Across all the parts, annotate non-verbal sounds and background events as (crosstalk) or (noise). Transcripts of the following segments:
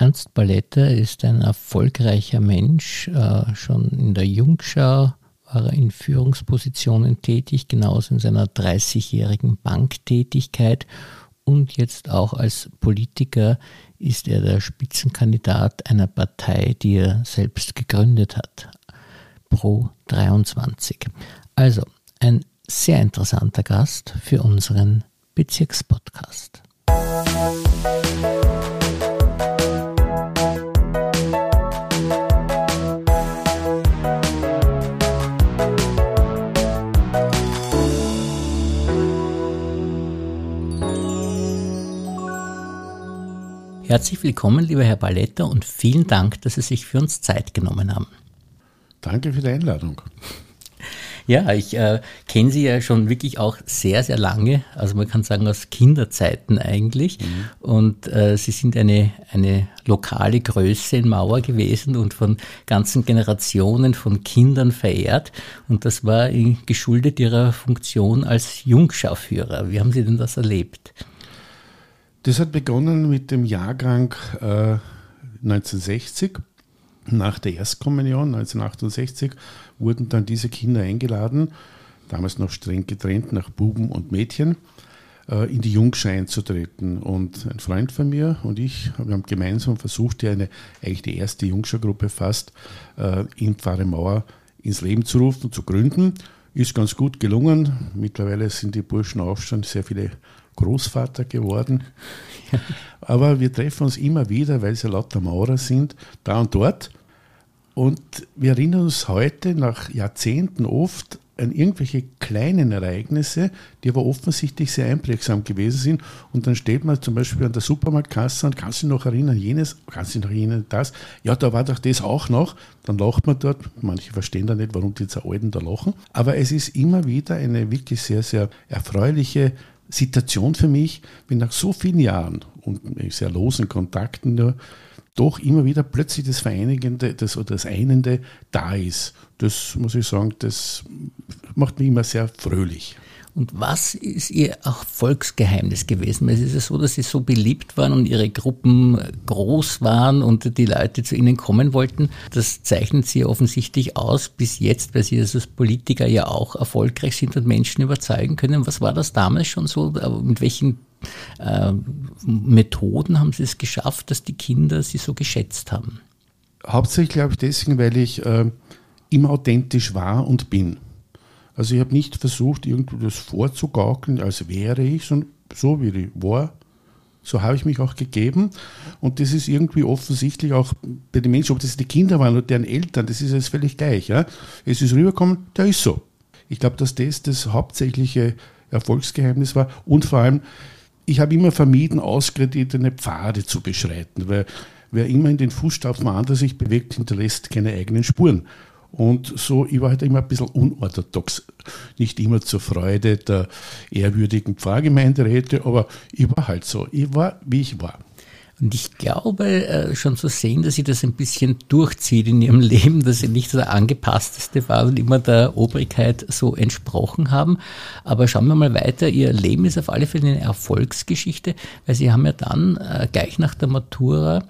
Ernst Balletter ist ein erfolgreicher Mensch. Äh, schon in der Jungschau war er in Führungspositionen tätig, genauso in seiner 30-jährigen Banktätigkeit. Und jetzt auch als Politiker ist er der Spitzenkandidat einer Partei, die er selbst gegründet hat, Pro 23. Also ein sehr interessanter Gast für unseren Bezirkspodcast. Herzlich willkommen, lieber Herr Balletter, und vielen Dank, dass Sie sich für uns Zeit genommen haben. Danke für die Einladung. Ja, ich äh, kenne Sie ja schon wirklich auch sehr, sehr lange, also man kann sagen aus Kinderzeiten eigentlich. Mhm. Und äh, Sie sind eine, eine lokale Größe in Mauer gewesen und von ganzen Generationen von Kindern verehrt. Und das war geschuldet Ihrer Funktion als Jungschauführer. Wie haben Sie denn das erlebt? Das hat begonnen mit dem Jahrgang äh, 1960. Nach der Erstkommunion 1968 wurden dann diese Kinder eingeladen, damals noch streng getrennt nach Buben und Mädchen, äh, in die Jungschau einzutreten. Und ein Freund von mir und ich, wir haben gemeinsam versucht, eine, eigentlich die erste Jungschaugruppe fast äh, in Pfarre Mauer ins Leben zu rufen und zu gründen. Ist ganz gut gelungen. Mittlerweile sind die Burschen schon sehr viele Großvater geworden. Aber wir treffen uns immer wieder, weil sie lauter Maurer sind, da und dort. Und wir erinnern uns heute nach Jahrzehnten oft an irgendwelche kleinen Ereignisse, die aber offensichtlich sehr einprägsam gewesen sind. Und dann steht man zum Beispiel an der Supermarktkasse und kann sich noch erinnern, jenes, kann sich noch erinnern, das. Ja, da war doch das auch noch. Dann lacht man dort. Manche verstehen da nicht, warum die Alten da lachen. Aber es ist immer wieder eine wirklich sehr, sehr erfreuliche Situation für mich, wenn nach so vielen Jahren und sehr losen Kontakten nur doch immer wieder plötzlich das Vereinigende das, oder das Einende da ist. Das muss ich sagen, das macht mich immer sehr fröhlich. Und was ist Ihr Erfolgsgeheimnis gewesen? Es ist ja so, dass Sie so beliebt waren und Ihre Gruppen groß waren und die Leute zu Ihnen kommen wollten. Das zeichnet Sie offensichtlich aus bis jetzt, weil Sie als Politiker ja auch erfolgreich sind und Menschen überzeugen können. Was war das damals schon so? Mit welchen äh, Methoden haben Sie es geschafft, dass die Kinder Sie so geschätzt haben? Hauptsächlich glaube ich deswegen, weil ich äh, immer authentisch war und bin. Also ich habe nicht versucht, irgendwie das vorzugaukeln, als wäre ich, sondern so wie ich war, so habe ich mich auch gegeben. Und das ist irgendwie offensichtlich auch bei den Menschen, ob das die Kinder waren oder deren Eltern, das ist jetzt völlig gleich. Ja? Es ist rübergekommen, der ist so. Ich glaube, dass das das hauptsächliche Erfolgsgeheimnis war. Und vor allem, ich habe immer vermieden, ausgekreditete Pfade zu beschreiten, weil wer immer in den Fußstapfen anderer sich bewegt, hinterlässt keine eigenen Spuren. Und so, ich war halt immer ein bisschen unorthodox. Nicht immer zur Freude der ehrwürdigen Pfarrgemeinderäte, aber ich war halt so. Ich war, wie ich war. Und ich glaube äh, schon zu sehen, dass sie das ein bisschen durchzieht in ihrem (laughs) Leben, dass sie nicht der angepassteste war und immer der Obrigkeit so entsprochen haben. Aber schauen wir mal weiter. Ihr Leben ist auf alle Fälle eine Erfolgsgeschichte, weil sie haben ja dann äh, gleich nach der Matura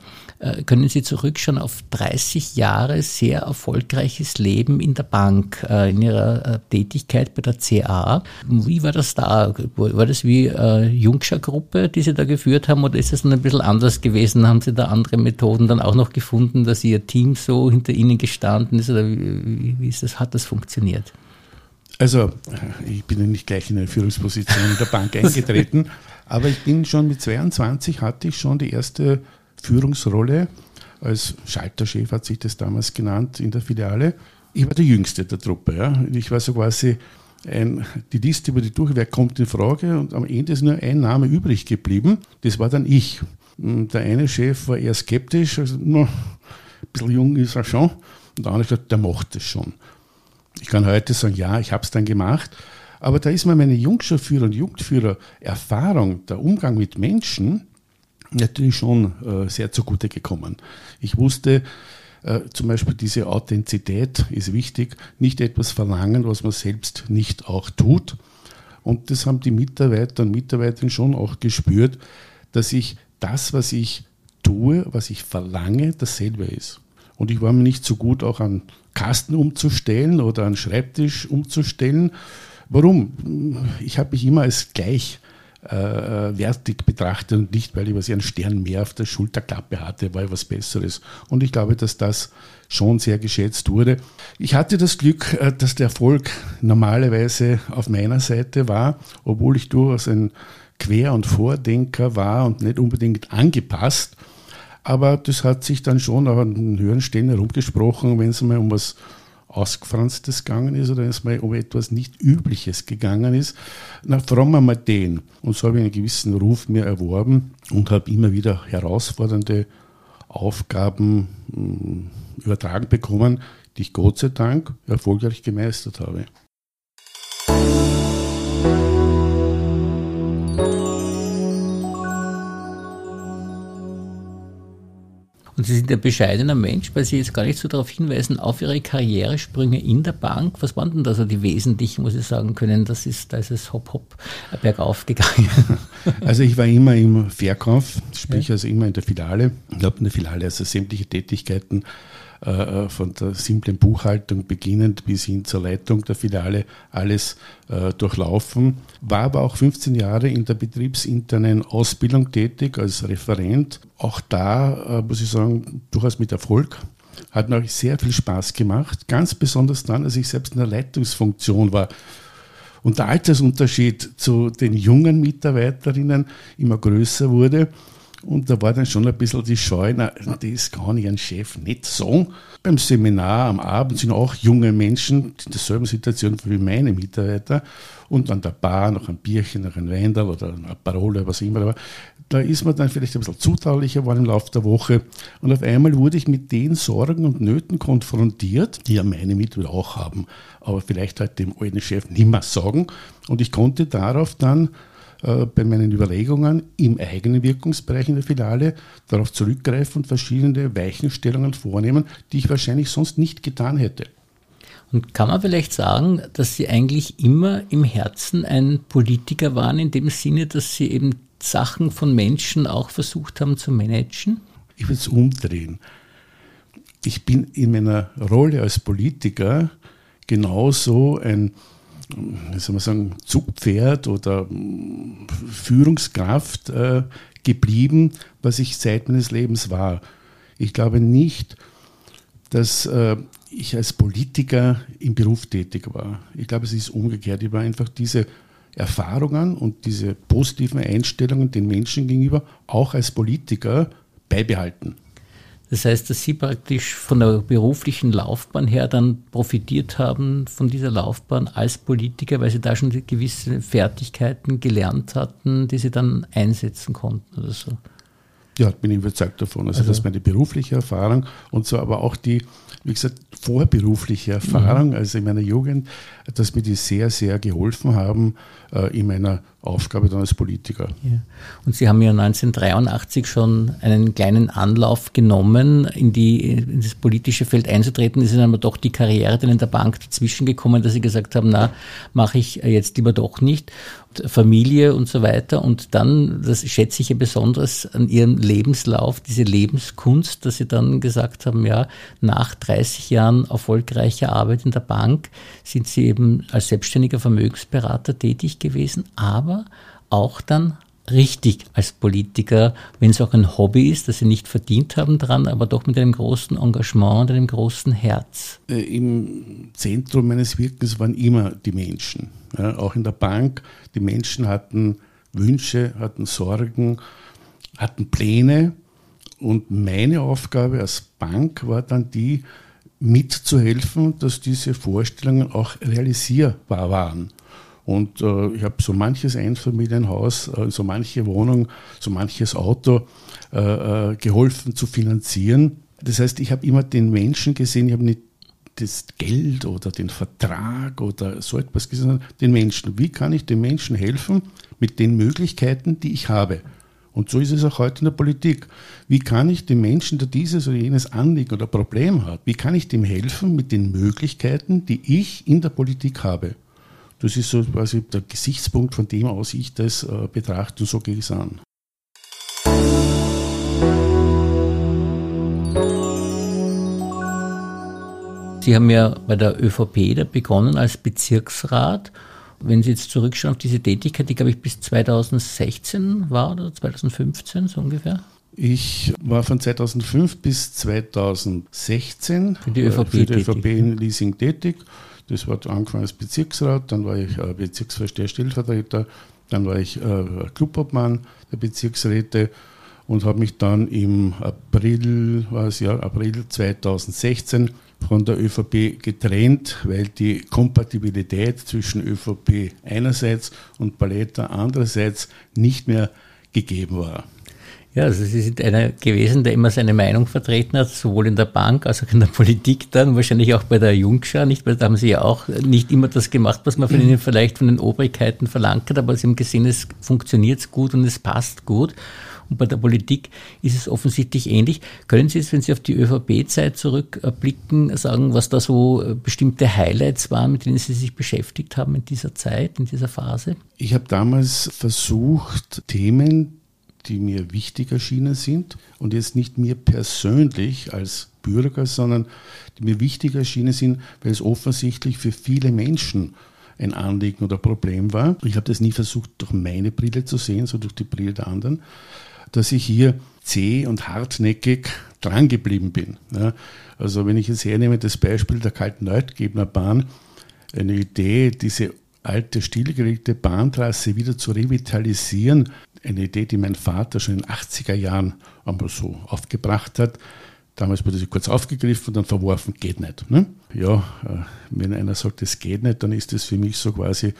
können Sie zurückschauen auf 30 Jahre sehr erfolgreiches Leben in der Bank, äh, in Ihrer äh, Tätigkeit bei der CA. Wie war das da? War das wie äh, Jungscher-Gruppe, die Sie da geführt haben, oder ist es ein bisschen anders gewesen? Haben Sie da andere Methoden dann auch noch gefunden, dass Ihr Team so hinter Ihnen gestanden ist, oder wie, wie ist das, hat das funktioniert? Also, ich bin ja nicht gleich in eine Führungsposition in der Bank (laughs) eingetreten, aber ich bin schon mit 22 hatte ich schon die erste Führungsrolle als Schalterchef, hat sich das damals genannt, in der Filiale. Ich war der Jüngste der Truppe. Ja. Ich war so quasi ein, die Liste über die durch, wer kommt in Frage und am Ende ist nur ein Name übrig geblieben. Das war dann ich. Der eine Chef war eher skeptisch, also ein bisschen jung ist er schon. Und der andere gesagt, der macht es schon. Ich kann heute sagen, ja, ich habe es dann gemacht. Aber da ist mir meine Jungschauführer und Jugendführer Erfahrung, der Umgang mit Menschen, natürlich schon äh, sehr zugute gekommen. Ich wusste, äh, zum Beispiel diese Authentizität ist wichtig, nicht etwas verlangen, was man selbst nicht auch tut. Und das haben die Mitarbeiter und Mitarbeiterinnen schon auch gespürt, dass ich das, was ich tue, was ich verlange, dasselbe ist. Und ich war mir nicht so gut, auch an Kasten umzustellen oder einen Schreibtisch umzustellen. Warum? Ich habe mich immer als gleich äh, wertig betrachtet und nicht, weil ich was einen Stern mehr auf der Schulterklappe hatte, war was Besseres. Und ich glaube, dass das schon sehr geschätzt wurde. Ich hatte das Glück, äh, dass der Erfolg normalerweise auf meiner Seite war, obwohl ich durchaus ein Quer- und Vordenker war und nicht unbedingt angepasst. Aber das hat sich dann schon auch an den höheren Stellen herumgesprochen, wenn es mal um was Ausgefranstes gegangen ist oder wenn es mal um etwas nicht Übliches gegangen ist. Na, fragen wir mal den. Und so habe ich einen gewissen Ruf mir erworben und habe immer wieder herausfordernde Aufgaben hm, übertragen bekommen, die ich Gott sei Dank erfolgreich gemeistert habe. Sie sind ein bescheidener Mensch, weil Sie jetzt gar nicht so darauf hinweisen, auf Ihre Karrieresprünge in der Bank. Was waren denn da so die wesentlichen, muss ich sagen können? Das ist, da ist es hopp hopp bergauf gegangen. (laughs) Also ich war immer im Verkauf, sprich ja. also immer in der Filiale. Ich habe in der Filiale also sämtliche Tätigkeiten äh, von der simplen Buchhaltung beginnend bis hin zur Leitung der Filiale alles äh, durchlaufen. War aber auch 15 Jahre in der betriebsinternen Ausbildung tätig als Referent. Auch da, äh, muss ich sagen, durchaus mit Erfolg. Hat mir sehr viel Spaß gemacht. Ganz besonders dann, als ich selbst in der Leitungsfunktion war und der Altersunterschied zu den jungen Mitarbeiterinnen immer größer wurde und da war dann schon ein bisschen die Scheu, na, das kann ich einem Chef nicht sagen. Beim Seminar am Abend sind auch junge Menschen in derselben Situation wie meine Mitarbeiter und an der Bar noch ein Bierchen, noch ein Wendel oder eine Parole, was immer. Aber da ist man dann vielleicht ein bisschen zutraulicher geworden im Laufe der Woche. Und auf einmal wurde ich mit den Sorgen und Nöten konfrontiert, die ja meine Mitarbeiter auch haben, aber vielleicht halt dem alten Chef nicht mehr sagen. Und ich konnte darauf dann äh, bei meinen Überlegungen im eigenen Wirkungsbereich in der Filiale darauf zurückgreifen und verschiedene Weichenstellungen vornehmen, die ich wahrscheinlich sonst nicht getan hätte. Und kann man vielleicht sagen, dass Sie eigentlich immer im Herzen ein Politiker waren, in dem Sinne, dass Sie eben Sachen von Menschen auch versucht haben zu managen? Ich will es umdrehen. Ich bin in meiner Rolle als Politiker genauso ein wie soll man sagen, Zugpferd oder mm, Führungskraft äh, geblieben, was ich seit meines Lebens war. Ich glaube nicht, dass äh, ich als Politiker im Beruf tätig war. Ich glaube, es ist umgekehrt. Ich war einfach diese Erfahrungen und diese positiven Einstellungen den Menschen gegenüber auch als Politiker beibehalten. Das heißt, dass Sie praktisch von der beruflichen Laufbahn her dann profitiert haben von dieser Laufbahn als Politiker, weil Sie da schon gewisse Fertigkeiten gelernt hatten, die Sie dann einsetzen konnten oder so. Ja, bin ich überzeugt davon. Also, also das ist meine berufliche Erfahrung und so aber auch die, wie gesagt, vorberufliche Erfahrung, mhm. also in meiner Jugend, dass mir die sehr, sehr geholfen haben äh, in meiner Aufgabe dann als Politiker. Ja. Und Sie haben ja 1983 schon einen kleinen Anlauf genommen, in, die, in das politische Feld einzutreten. Ist Ihnen aber doch die Karriere dann in der Bank dazwischen gekommen, dass Sie gesagt haben, na, mache ich jetzt lieber doch nicht. Familie und so weiter. Und dann, das schätze ich ja besonders an Ihrem Lebenslauf, diese Lebenskunst, dass Sie dann gesagt haben, ja, nach 30 Jahren erfolgreicher Arbeit in der Bank sind Sie eben als selbstständiger Vermögensberater tätig gewesen, aber auch dann richtig als Politiker, wenn es auch ein Hobby ist, das sie nicht verdient haben dran, aber doch mit einem großen Engagement und einem großen Herz. Äh, Im Zentrum meines Wirkens waren immer die Menschen. Ja, auch in der Bank, die Menschen hatten Wünsche, hatten Sorgen, hatten Pläne und meine Aufgabe als Bank war dann die, mitzuhelfen, dass diese Vorstellungen auch realisierbar waren. Und äh, ich habe so manches Einfamilienhaus, äh, so manche Wohnung, so manches Auto äh, äh geholfen zu finanzieren. Das heißt, ich habe immer den Menschen gesehen, ich habe nicht das Geld oder den Vertrag oder so etwas gesehen, den Menschen. Wie kann ich den Menschen helfen mit den Möglichkeiten, die ich habe? Und so ist es auch heute in der Politik. Wie kann ich dem Menschen, der dieses oder jenes Anliegen oder Problem hat, wie kann ich dem helfen mit den Möglichkeiten, die ich in der Politik habe? Das ist so quasi der Gesichtspunkt, von dem aus ich das äh, betrachte und so gehe ich es an. Sie haben ja bei der ÖVP da begonnen als Bezirksrat. Wenn Sie jetzt zurückschauen auf diese Tätigkeit, die glaube ich bis 2016 war oder 2015 so ungefähr? Ich war von 2005 bis 2016 für die ÖVP, für die ÖVP in Leasing tätig. Das war angefangen als Bezirksrat, dann war ich äh, Bezirksvorsteher, Stellvertreter, dann war ich äh, Clubobmann der Bezirksräte und habe mich dann im April, was ja, April 2016 von der ÖVP getrennt, weil die Kompatibilität zwischen ÖVP einerseits und Paletta andererseits nicht mehr gegeben war. Ja, also Sie sind einer gewesen, der immer seine Meinung vertreten hat, sowohl in der Bank als auch in der Politik dann, wahrscheinlich auch bei der Jungschau, nicht? Weil da haben Sie ja auch nicht immer das gemacht, was man von Ihnen vielleicht von den Obrigkeiten verlangt hat, aber Sie haben gesehen, es funktioniert gut und es passt gut. Und bei der Politik ist es offensichtlich ähnlich. Können Sie jetzt, wenn Sie auf die ÖVP-Zeit zurückblicken, sagen, was da so bestimmte Highlights waren, mit denen Sie sich beschäftigt haben in dieser Zeit, in dieser Phase? Ich habe damals versucht, Themen, die mir wichtig erschienen sind und jetzt nicht mir persönlich als Bürger, sondern die mir wichtig erschienen sind, weil es offensichtlich für viele Menschen ein Anliegen oder Problem war. Ich habe das nie versucht, durch meine Brille zu sehen, sondern durch die Brille der anderen, dass ich hier zäh und hartnäckig drangeblieben bin. Ja, also wenn ich jetzt hernehme, das Beispiel der kalten Leutgebner Bahn, eine Idee, diese alte stillgelegte Bahntrasse wieder zu revitalisieren, eine Idee, die mein Vater schon in den 80er Jahren einmal so aufgebracht hat. Damals wurde sie kurz aufgegriffen und dann verworfen, geht nicht. Ne? Ja, äh, wenn einer sagt, es geht nicht, dann ist das für mich so quasi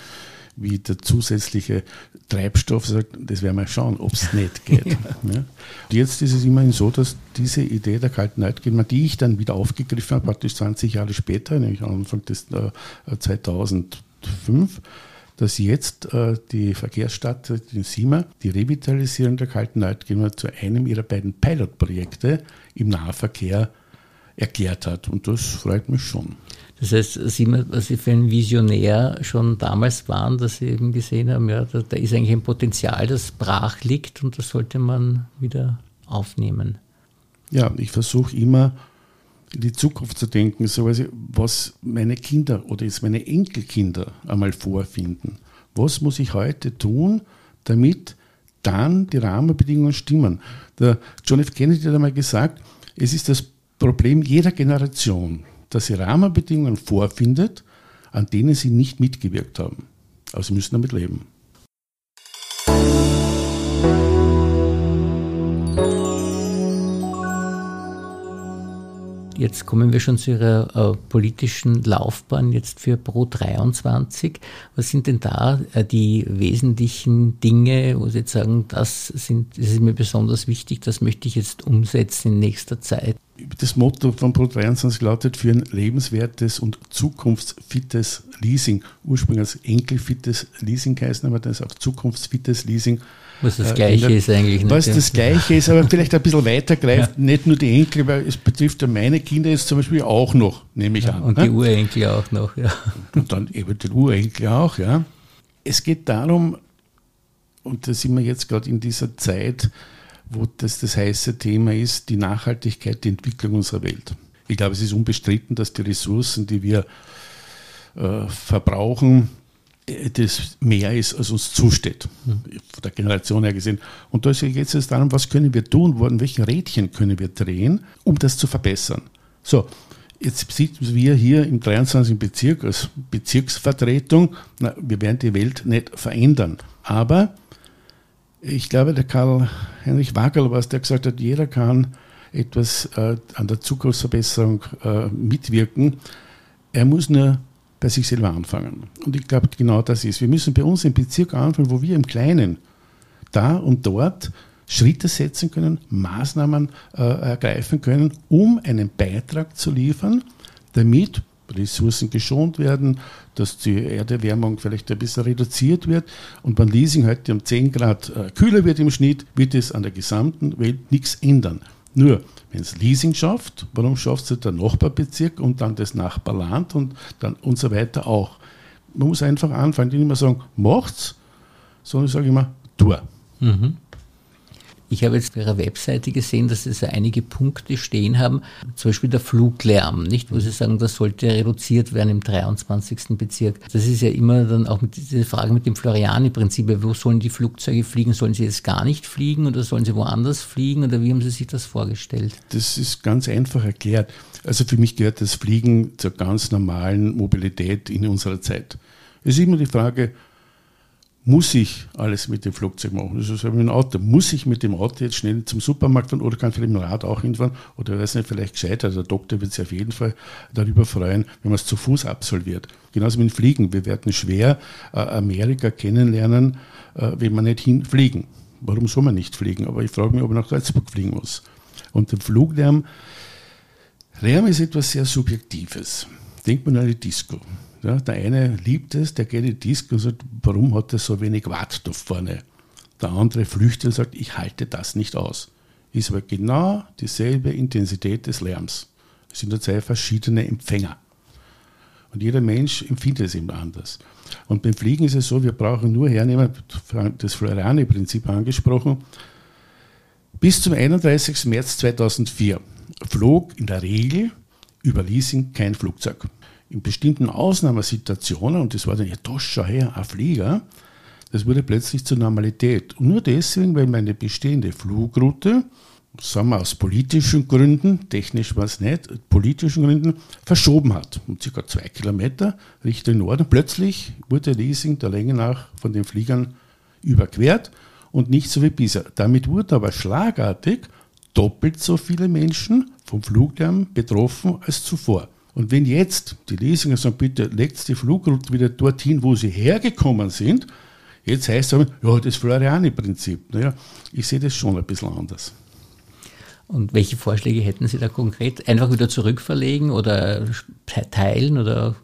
wie der zusätzliche Treibstoff sagt, das werden wir schauen, ob es nicht geht. (laughs) ja. Ja. Jetzt ist es immerhin so, dass diese Idee der kalten Neidgegner, die ich dann wieder aufgegriffen habe, praktisch 20 Jahre später, nämlich Anfang des äh, 2005, dass jetzt äh, die Verkehrsstadt in Sima die Revitalisierung der kalten Leitgänge zu einem ihrer beiden Pilotprojekte im Nahverkehr erklärt hat. Und das freut mich schon. Das heißt, was Sie für ein Visionär schon damals waren, dass Sie eben gesehen haben, ja, da, da ist eigentlich ein Potenzial, das brach liegt und das sollte man wieder aufnehmen. Ja, ich versuche immer in die Zukunft zu denken, so was meine Kinder oder jetzt meine Enkelkinder einmal vorfinden. Was muss ich heute tun, damit dann die Rahmenbedingungen stimmen? Der John F. Kennedy hat einmal gesagt, es ist das Problem jeder Generation, dass sie Rahmenbedingungen vorfindet, an denen sie nicht mitgewirkt haben. Aber sie müssen damit leben. Jetzt kommen wir schon zu Ihrer äh, politischen Laufbahn jetzt für Pro 23. Was sind denn da äh, die wesentlichen Dinge, wo Sie jetzt sagen, das, sind, das ist mir besonders wichtig, das möchte ich jetzt umsetzen in nächster Zeit? Das Motto von Pro 23 lautet für ein lebenswertes und zukunftsfittes Leasing. Ursprünglich als enkelfittes Leasing heißen, aber das auch zukunftsfittes Leasing was das äh, Gleiche äh, ist eigentlich. Was nicht, das Gleiche ist, aber vielleicht ein bisschen weiter greift, ja. nicht nur die Enkel, weil es betrifft ja meine Kinder jetzt zum Beispiel auch noch, nehme ich ja, an. Und ne? die Urenkel auch noch, ja. Und dann eben die Urenkel auch, ja. Es geht darum, und da sind wir jetzt gerade in dieser Zeit, wo das das heiße Thema ist, die Nachhaltigkeit, die Entwicklung unserer Welt. Ich glaube, es ist unbestritten, dass die Ressourcen, die wir äh, verbrauchen, das mehr ist, als uns zusteht, von der Generation her gesehen. Und da geht es darum, was können wir tun, an welchen Rädchen können wir drehen, um das zu verbessern. So, jetzt sieht wir hier im 23. Bezirk als Bezirksvertretung, na, wir werden die Welt nicht verändern. Aber ich glaube, der Karl-Heinrich Wagel war es, der gesagt hat, jeder kann etwas äh, an der Zukunftsverbesserung äh, mitwirken. Er muss nur bei sich selber anfangen. Und ich glaube, genau das ist. Wir müssen bei uns im Bezirk anfangen, wo wir im Kleinen da und dort Schritte setzen können, Maßnahmen äh, ergreifen können, um einen Beitrag zu liefern, damit Ressourcen geschont werden, dass die Erderwärmung vielleicht ein bisschen reduziert wird. Und wenn Leasing heute um 10 Grad äh, kühler wird im Schnitt, wird es an der gesamten Welt nichts ändern. Nur, wenn es Leasing schafft, warum schafft es der Nachbarbezirk und dann das Nachbarland und dann und so weiter auch? Man muss einfach anfangen, nicht immer sagen, macht's, sondern ich sage immer, tu. Mhm. Ich habe jetzt auf Ihrer Webseite gesehen, dass Sie so einige Punkte stehen haben, zum Beispiel der Fluglärm, nicht, wo Sie sagen, das sollte reduziert werden im 23. Bezirk. Das ist ja immer dann auch mit dieser Frage mit dem Floriani-Prinzip, wo sollen die Flugzeuge fliegen? Sollen sie jetzt gar nicht fliegen oder sollen sie woanders fliegen oder wie haben Sie sich das vorgestellt? Das ist ganz einfach erklärt. Also für mich gehört das Fliegen zur ganz normalen Mobilität in unserer Zeit. Es ist immer die Frage, muss ich alles mit dem Flugzeug machen? Das ist wie ein Auto. Muss ich mit dem Auto jetzt schnell zum Supermarkt fahren oder kann vielleicht mit dem Rad auch hinfahren? Oder weiß nicht, vielleicht gescheiter. Der Doktor wird sich auf jeden Fall darüber freuen, wenn man es zu Fuß absolviert. Genauso mit dem Fliegen. Wir werden schwer äh, Amerika kennenlernen, äh, wenn wir nicht hinfliegen. Warum soll man nicht fliegen? Aber ich frage mich, ob man nach Salzburg fliegen muss. Und der Fluglärm, Lärm ist etwas sehr Subjektives. Denkt man an die Disco. Ja, der eine liebt es, der geht in die Disco und sagt, warum hat er so wenig Watt da vorne? Der andere flüchtet und sagt, ich halte das nicht aus. Ist aber genau dieselbe Intensität des Lärms. Es sind zwei verschiedene Empfänger. Und jeder Mensch empfindet es immer anders. Und beim Fliegen ist es so, wir brauchen nur hernehmen, das Floriani-Prinzip angesprochen, bis zum 31. März 2004 flog in der Regel über Leasing kein Flugzeug in bestimmten Ausnahmesituationen, und das war dann, ja, da schau her, ein Flieger, das wurde plötzlich zur Normalität. Und nur deswegen, weil meine bestehende Flugroute, sagen wir aus politischen Gründen, technisch war es nicht, politischen Gründen, verschoben hat. Um circa zwei Kilometer Richtung Norden. Plötzlich wurde Leasing der Länge nach von den Fliegern überquert und nicht so wie bisher. Damit wurden aber schlagartig doppelt so viele Menschen vom Fluglärm betroffen als zuvor. Und wenn jetzt die Leser sagen, bitte legt die Flugroute wieder dorthin, wo sie hergekommen sind, jetzt heißt es, ja, das Floriani-Prinzip. Naja, ich sehe das schon ein bisschen anders. Und welche Vorschläge hätten Sie da konkret? Einfach wieder zurückverlegen oder teilen oder?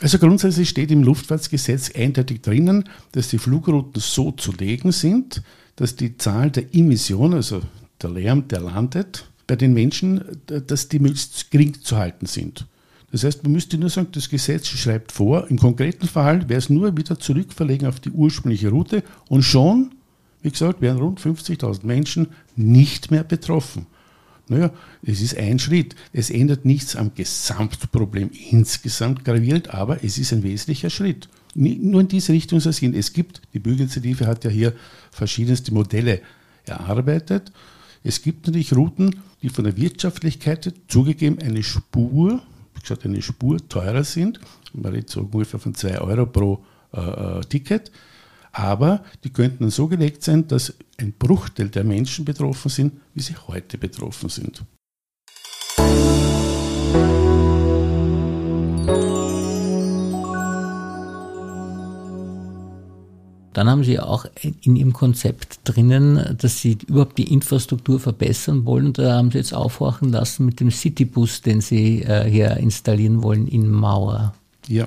Also grundsätzlich steht im Luftfahrtgesetz eindeutig drinnen, dass die Flugrouten so zu legen sind, dass die Zahl der Emissionen, also der Lärm, der landet, bei den Menschen, dass die möglichst gering zu halten sind. Das heißt, man müsste nur sagen, das Gesetz schreibt vor, im konkreten Fall wäre es nur wieder zurückverlegen auf die ursprüngliche Route und schon, wie gesagt, wären rund 50.000 Menschen nicht mehr betroffen. Naja, es ist ein Schritt. Es ändert nichts am Gesamtproblem insgesamt gravierend, aber es ist ein wesentlicher Schritt. Nur in diese Richtung soll es gehen. Es gibt, die Bürgerinitiative hat ja hier verschiedenste Modelle erarbeitet. Es gibt natürlich Routen, die von der Wirtschaftlichkeit zugegeben eine Spur gesagt, eine Spur teurer sind. Man redet so ungefähr von 2 Euro pro äh, äh, Ticket. Aber die könnten so gelegt sein, dass ein Bruchteil der Menschen betroffen sind, wie sie heute betroffen sind. Dann haben Sie auch in Ihrem Konzept drinnen, dass Sie überhaupt die Infrastruktur verbessern wollen. Da haben Sie jetzt aufhorchen lassen mit dem Citybus, den Sie äh, hier installieren wollen in Mauer. Ja.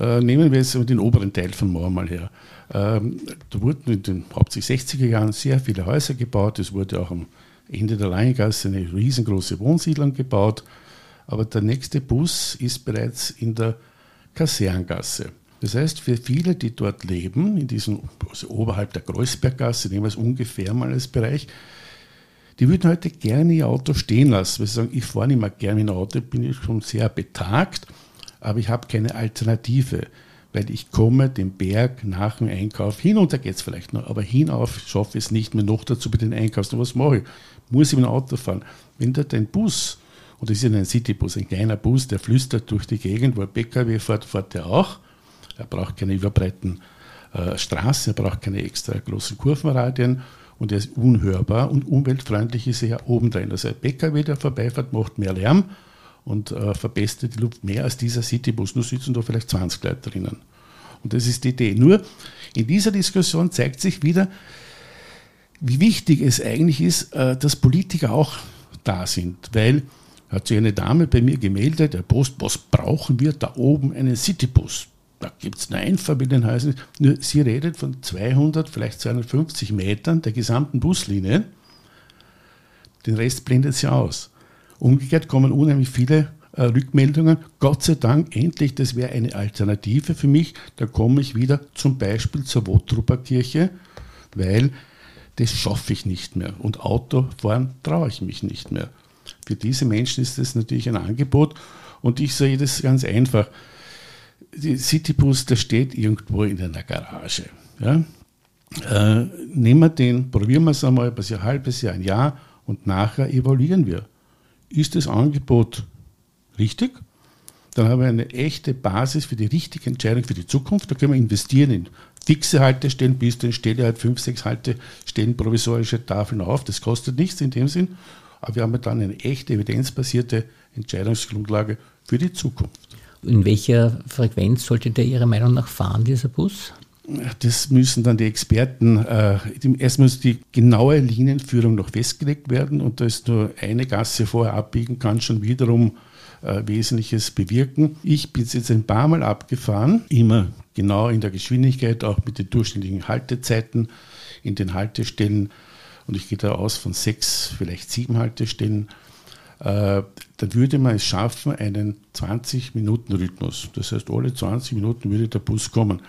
Äh, nehmen wir jetzt den oberen Teil von Mauer mal her. Ähm, da wurden in den hauptsächlich 60er Jahren sehr viele Häuser gebaut. Es wurde auch am Ende der Langegasse eine riesengroße Wohnsiedlung gebaut. Aber der nächste Bus ist bereits in der Kaserngasse. Das heißt, für viele, die dort leben, in diesem, also oberhalb der Kreuzberggasse, nehmen wir es ungefähr mal als Bereich, die würden heute gerne ihr Auto stehen lassen, weil sie sagen, ich fahre nicht mehr gerne in ein Auto, bin ich schon sehr betagt, aber ich habe keine Alternative, weil ich komme den Berg nach dem Einkauf, hinunter geht es vielleicht noch, aber hinauf schaffe ich es nicht mehr, noch dazu bei den Einkaufs. Was mache ich? Muss ich mit dem Auto fahren? Wenn dort ein Bus, und das ist ja ein Citybus, ein kleiner Bus, der flüstert durch die Gegend, wo ein PKW fährt, fährt der auch, er braucht keine überbreiten äh, Straßen, er braucht keine extra großen Kurvenradien und er ist unhörbar und umweltfreundlich ist er ja obendrein. Also ein PKW, der vorbeifährt, macht mehr Lärm und äh, verbessert die Luft mehr als dieser Citybus. Nur sitzen da vielleicht 20 Leute drinnen. Und das ist die Idee. Nur in dieser Diskussion zeigt sich wieder, wie wichtig es eigentlich ist, äh, dass Politiker auch da sind, weil hat sich eine Dame bei mir gemeldet, der Post, was brauchen wir da oben einen Citybus? Da gibt es eine Einfamilienhäuser. Nur sie redet von 200, vielleicht 250 Metern der gesamten Buslinie. Den Rest blendet sie aus. Umgekehrt kommen unheimlich viele äh, Rückmeldungen. Gott sei Dank, endlich, das wäre eine Alternative für mich. Da komme ich wieder zum Beispiel zur Wotrupper Kirche, weil das schaffe ich nicht mehr. Und Autofahren traue ich mich nicht mehr. Für diese Menschen ist das natürlich ein Angebot. Und ich sehe das ganz einfach. Der Citybus, der steht irgendwo in einer Garage. Ja? Äh, nehmen wir den, probieren wir es einmal, ein halbes Jahr, ein Jahr und nachher evaluieren wir. Ist das Angebot richtig? Dann haben wir eine echte Basis für die richtige Entscheidung für die Zukunft. Da können wir investieren in fixe Haltestellen, bis dann stelle halt fünf, sechs Haltestellen provisorische Tafeln auf. Das kostet nichts in dem Sinn. Aber wir haben dann eine echte evidenzbasierte Entscheidungsgrundlage für die Zukunft. In welcher Frequenz sollte der Ihrer Meinung nach fahren, dieser Bus? Das müssen dann die Experten, äh, erst muss die genaue Linienführung noch festgelegt werden und da ist nur eine Gasse vorher abbiegen, kann schon wiederum äh, Wesentliches bewirken. Ich bin jetzt ein paar Mal abgefahren, immer genau in der Geschwindigkeit, auch mit den durchschnittlichen Haltezeiten in den Haltestellen und ich gehe da aus von sechs, vielleicht sieben Haltestellen. Äh, dann würde man es schaffen, einen 20-Minuten-Rhythmus. Das heißt, alle 20 Minuten würde der Bus kommen.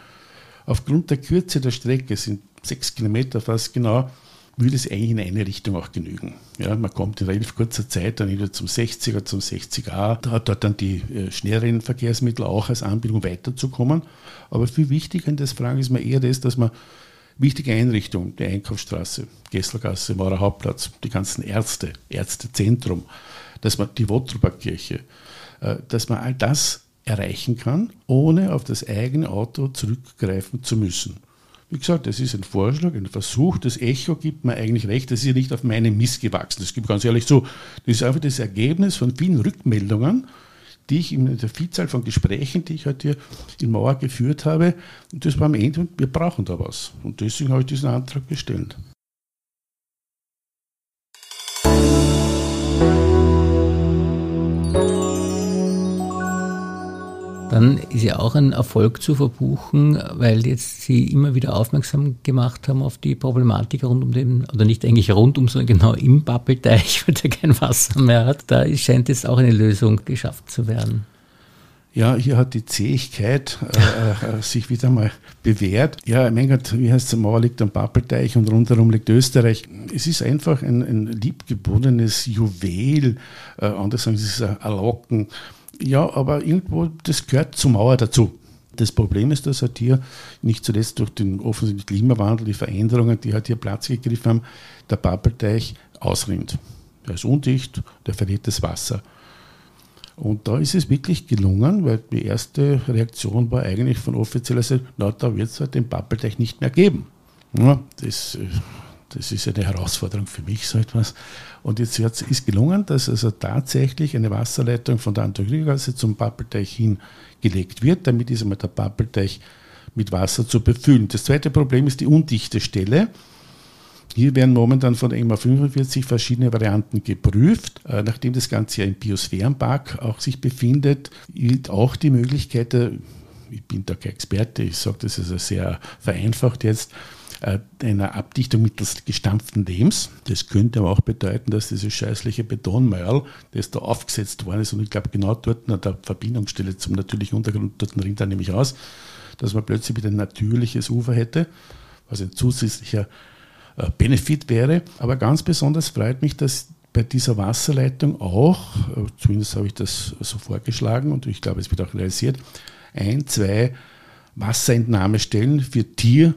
Aufgrund der Kürze der Strecke, sind sechs Kilometer fast genau, würde es eigentlich in eine Richtung auch genügen. Ja, man kommt in relativ kurzer Zeit dann wieder zum 60er, zum 60a, da hat dort dann die äh, schnelleren Verkehrsmittel auch als Anbindung weiterzukommen. Aber viel wichtiger in der Frage ist mir eher das, dass man wichtige Einrichtungen, die Einkaufsstraße, Gesselgasse, Maurer Hauptplatz, die ganzen Ärzte, Ärztezentrum, dass man die Wottruber Kirche, äh, dass man all das erreichen kann, ohne auf das eigene Auto zurückgreifen zu müssen. Wie gesagt, das ist ein Vorschlag, ein Versuch. Das Echo gibt mir eigentlich recht. Das ist ja nicht auf meine Mist gewachsen. Das gibt ganz ehrlich so. Das ist einfach das Ergebnis von vielen Rückmeldungen, die ich in der Vielzahl von Gesprächen, die ich heute hier in Mauer geführt habe. Und das war am Ende, wir brauchen da was. Und deswegen habe ich diesen Antrag gestellt. Dann ist ja auch ein Erfolg zu verbuchen, weil jetzt Sie immer wieder aufmerksam gemacht haben auf die Problematik rund um den, oder nicht eigentlich rund um, sondern genau im Pappelteich, (laughs) weil der kein Wasser mehr hat. Da scheint jetzt auch eine Lösung geschafft zu werden. Ja, hier hat die Zähigkeit äh, äh sich wieder mal bewährt. Ja, mein Gott, wie heißt es, Mauer liegt am Pappelteich und rundherum liegt Österreich. Es ist einfach ein, ein liebgeborenes Juwel. Äh, andere sagen, es ist ein Locken. Ja, aber irgendwo, das gehört zur Mauer dazu. Das Problem ist, dass halt hier nicht zuletzt durch den offensichtlichen Klimawandel, die Veränderungen, die halt hier Platz gegriffen haben, der Pappelteich ausrinnt. Der ist undicht, der verliert das Wasser. Und da ist es wirklich gelungen, weil die erste Reaktion war eigentlich von offizieller Seite, na, da wird es halt den Pappelteich nicht mehr geben. Ja, das äh, das ist eine Herausforderung für mich, so etwas. Und jetzt ist gelungen, dass also tatsächlich eine Wasserleitung von der Antokriegergasse zum Pappelteich hingelegt wird. Damit ist einmal der Pappelteich mit Wasser zu befüllen. Das zweite Problem ist die undichte Stelle. Hier werden momentan von EMA 45 verschiedene Varianten geprüft. Äh, nachdem das Ganze ja im Biosphärenpark auch sich befindet, gilt auch die Möglichkeit, ich bin da kein Experte, ich sage das also sehr vereinfacht jetzt, äh, einer Abdichtung mittels gestampften Lehms. Das könnte aber auch bedeuten, dass dieses scheißliche Betonmeierl, das da aufgesetzt worden ist, und ich glaube genau dort an der Verbindungsstelle zum natürlichen Untergrund, dort rinnt er nämlich aus, dass man plötzlich wieder ein natürliches Ufer hätte, was ein zusätzlicher äh, Benefit wäre. Aber ganz besonders freut mich, dass bei dieser Wasserleitung auch, äh, zumindest habe ich das so vorgeschlagen und ich glaube, es wird auch realisiert, ein, zwei Wasserentnahmestellen für Tier-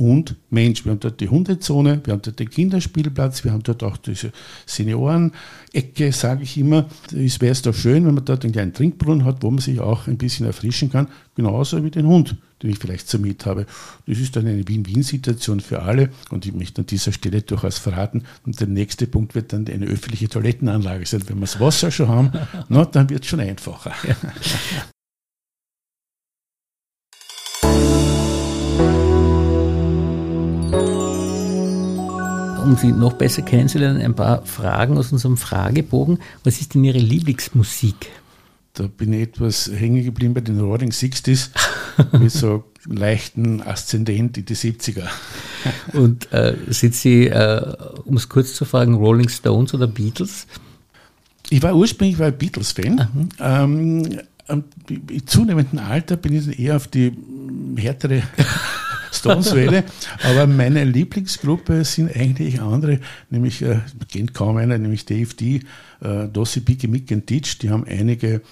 und Mensch. Wir haben dort die Hundezone, wir haben dort den Kinderspielplatz, wir haben dort auch diese Senioren-Ecke, sage ich immer. Es wäre es doch schön, wenn man dort einen kleinen Trinkbrunnen hat, wo man sich auch ein bisschen erfrischen kann, genauso wie den Hund, den ich vielleicht zur Miet habe. Das ist dann eine Win-Win-Situation für alle und ich möchte an dieser Stelle durchaus verraten. Und der nächste Punkt wird dann eine öffentliche Toilettenanlage sein. Wenn wir das Wasser schon haben, na, dann wird es schon einfacher. (laughs) um Sie noch besser kennenzulernen, ein paar Fragen aus unserem Fragebogen. Was ist denn Ihre Lieblingsmusik? Da bin ich etwas hängen geblieben bei den Roaring Sixties (laughs) mit so leichten Aszendent in die 70er. Und äh, sind Sie, äh, um es kurz zu fragen, Rolling Stones oder Beatles? Ich war ursprünglich war Beatles-Fan. Ähm, Im zunehmenden Alter bin ich eher auf die härtere (laughs) Stones-Welle. aber meine Lieblingsgruppe sind eigentlich andere, nämlich, äh, kennt kaum einer, nämlich Dave D., äh, Dossi, Biggie, Mick and Ditch. Die haben einige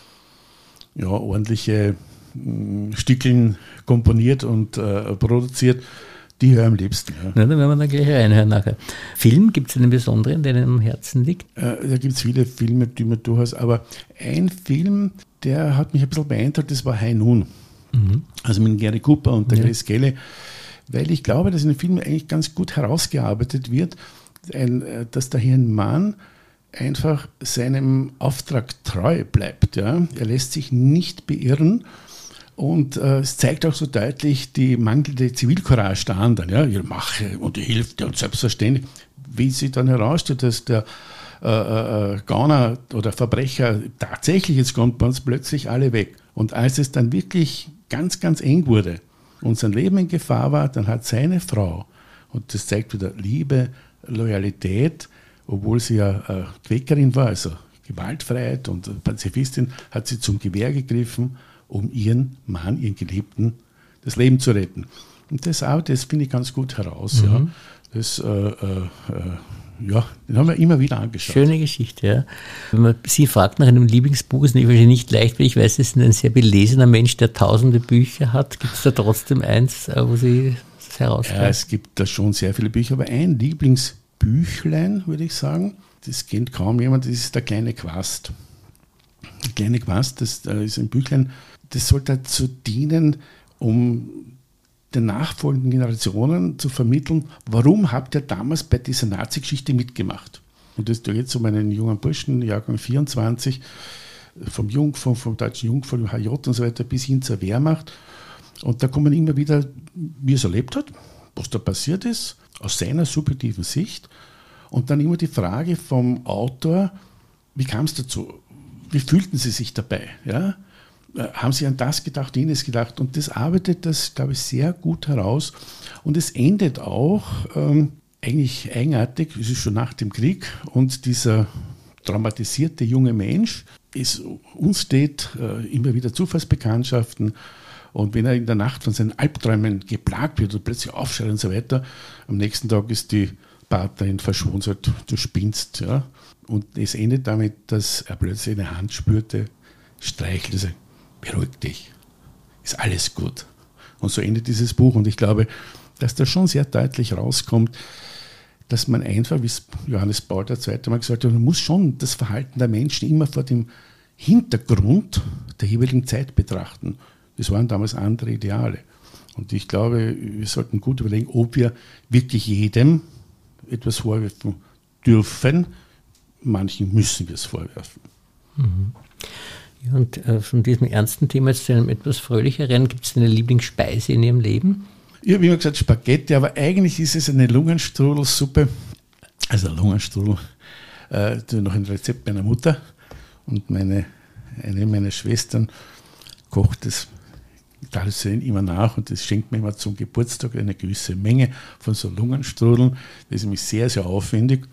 ja, ordentliche mh, Stückeln komponiert und äh, produziert. Die höre ich am liebsten. Ja. Na, dann werden wir dann gleich reinhören nachher. Film, gibt es einen besonderen, der Ihnen am Herzen liegt? Äh, da gibt es viele Filme, die man durchaus, aber ein Film, der hat mich ein bisschen beeindruckt, das war High Noon. Mhm. Also mit Gary Cooper und der ja. Chris Kelly, weil ich glaube, dass in dem Film eigentlich ganz gut herausgearbeitet wird, äh, dass da hier ein Mann einfach seinem Auftrag treu bleibt. Ja? Er lässt sich nicht beirren und äh, es zeigt auch so deutlich die mangelnde Zivilcourage der anderen, ja, ihre Mache und die Hilfe und selbstverständlich, wie sie dann herausstellt, dass der äh, äh, äh, Gauner oder Verbrecher tatsächlich, jetzt kommt bei uns plötzlich alle weg. Und als es dann wirklich ganz, ganz eng wurde und sein Leben in Gefahr war, dann hat seine Frau, und das zeigt wieder Liebe, Loyalität, obwohl sie ja äh, Quäkerin war, also Gewaltfreiheit und Pazifistin, hat sie zum Gewehr gegriffen um ihren Mann, ihren Geliebten, das Leben zu retten. Und das auch, das finde ich ganz gut heraus. Mhm. Ja. Das, äh, äh, äh, ja, den haben wir immer wieder angeschaut. Schöne Geschichte, ja. Wenn man Sie fragt nach einem Lieblingsbuch, ist es wahrscheinlich nicht leicht, weil ich weiß, Sie sind ein sehr belesener Mensch, der tausende Bücher hat. Gibt es da trotzdem eins, äh, wo Sie das herausstellen? Ja, es gibt da schon sehr viele Bücher, aber ein Lieblingsbüchlein, würde ich sagen, das kennt kaum jemand, das ist der kleine Quast. Der kleine Quast, das ist ein Büchlein, das soll dazu dienen, um den nachfolgenden Generationen zu vermitteln, warum habt ihr damals bei dieser Nazi-Geschichte mitgemacht? Und das geht um einen jungen Burschen, Jahrgang 24, vom Jungfern, vom deutschen Jungfern, HJ und so weiter, bis hin zur Wehrmacht. Und da kommen immer wieder, wie es erlebt hat, was da passiert ist, aus seiner subjektiven Sicht. Und dann immer die Frage vom Autor, wie kam es dazu? Wie fühlten Sie sich dabei? Ja? Äh, haben Sie an das gedacht, jenes gedacht. Und das arbeitet das, glaube ich, sehr gut heraus. Und es endet auch ähm, eigentlich eigenartig, es ist schon nach dem Krieg, und dieser traumatisierte junge Mensch ist unstet äh, immer wieder Zufallsbekanntschaften. Und wenn er in der Nacht von seinen Albträumen geplagt wird und plötzlich aufschreit und so weiter, am nächsten Tag ist die Partnerin verschwunden, sagt, du spinnst. Ja? Und es endet damit, dass er plötzlich eine Hand spürte, streichelte, sagt, beruhig dich, ist alles gut. Und so endet dieses Buch. Und ich glaube, dass da schon sehr deutlich rauskommt, dass man einfach, wie Johannes Paul II. mal gesagt hat, man muss schon das Verhalten der Menschen immer vor dem Hintergrund der jeweiligen Zeit betrachten. Das waren damals andere Ideale. Und ich glaube, wir sollten gut überlegen, ob wir wirklich jedem etwas vorwerfen dürfen. Manchen müssen wir es vorwerfen. Mhm. Ja, und äh, von diesem ernsten Thema zu einem etwas fröhlicheren, gibt es eine Lieblingsspeise in Ihrem Leben? Ich habe immer gesagt Spaghetti, aber eigentlich ist es eine Lungenstrudelsuppe. Also Lungenstrudel, äh, noch ein Rezept meiner Mutter. Und meine, eine meiner Schwestern kocht das traditionell immer nach und das schenkt mir immer zum Geburtstag eine gewisse Menge von so Lungenstrudeln. Das ist nämlich sehr, sehr aufwendig.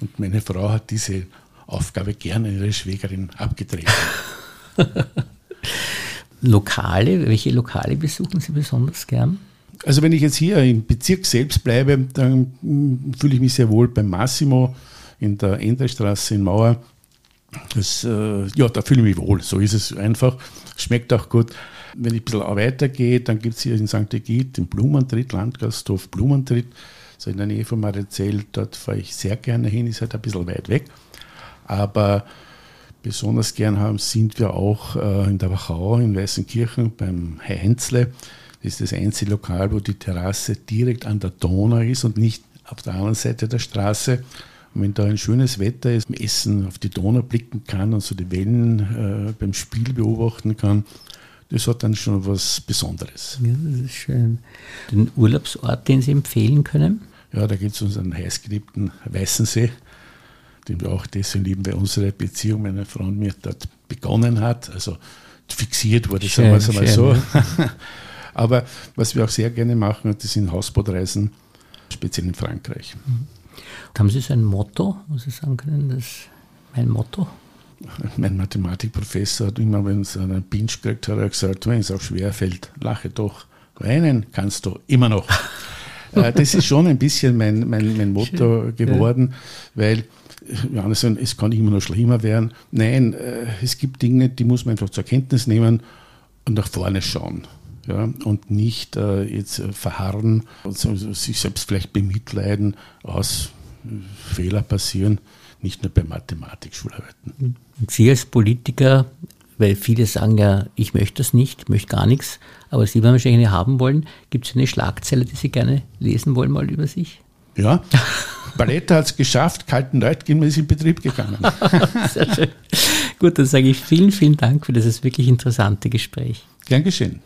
Und meine Frau hat diese Aufgabe gerne ihre Schwägerin abgetreten. (laughs) (laughs) Lokale, welche Lokale besuchen Sie besonders gern? Also wenn ich jetzt hier im Bezirk selbst bleibe, dann fühle ich mich sehr wohl beim Massimo in der Enderstraße in Mauer. Das, äh, ja, da fühle ich mich wohl. So ist es einfach. Schmeckt auch gut. Wenn ich ein bisschen weitergehe, dann gibt es hier in St. Egid den Blumentritt, Landgasthof Blumentritt, so in der Nähe von Marizell. Dort fahre ich sehr gerne hin, ist halt ein bisschen weit weg. Aber besonders gern haben, sind wir auch äh, in der Wachau in Weißenkirchen beim Heinzle. Das ist das einzige Lokal, wo die Terrasse direkt an der Donau ist und nicht auf der anderen Seite der Straße. Und wenn da ein schönes Wetter ist, Essen auf die Donau blicken kann und so die Wellen äh, beim Spiel beobachten kann, das hat dann schon was Besonderes. Ja, das ist schön. Den Urlaubsort, den Sie empfehlen können? Ja, da gibt es unseren heißgeliebten Weißensee den wir auch deswegen lieben, weil unsere Beziehung, meine Frau und mir, dort begonnen hat, also fixiert wurde, schön, sagen wir es einmal so. (laughs) Aber was wir auch sehr gerne machen, das sind Hausbootreisen, speziell in Frankreich. Mhm. Haben Sie so ein Motto, was Sie sagen können, das mein Motto? (laughs) Mein Mathematikprofessor hat immer, wenn es einen Pinch gekriegt hat, er gesagt, wenn es auch schwer fällt, lache doch, weinen kannst du immer noch. (laughs) Äh, das ist schon ein bisschen mein, mein, mein Motto Schön, geworden, ja. weil ja, es kann immer noch schlimmer werden. Nein, äh, es gibt Dinge, die muss man einfach zur Kenntnis nehmen und nach vorne schauen. Ja, und nicht äh, jetzt verharren und so, sich selbst vielleicht bemitleiden, aus Fehler passieren, nicht nur bei Mathematik-Schularbeiten. Sie als Politiker weil viele sagen ja, ich möchte das nicht, möchte gar nichts, aber Sie werden wahrscheinlich eine haben wollen. Gibt es eine Schlagzeile, die Sie gerne lesen wollen, mal über sich? Ja, (laughs) Paletta hat es geschafft, kalten Leutgin ist in Betrieb gegangen. (laughs) Sehr schön. Gut, dann sage ich vielen, vielen Dank für dieses wirklich interessante Gespräch. Gern geschehen.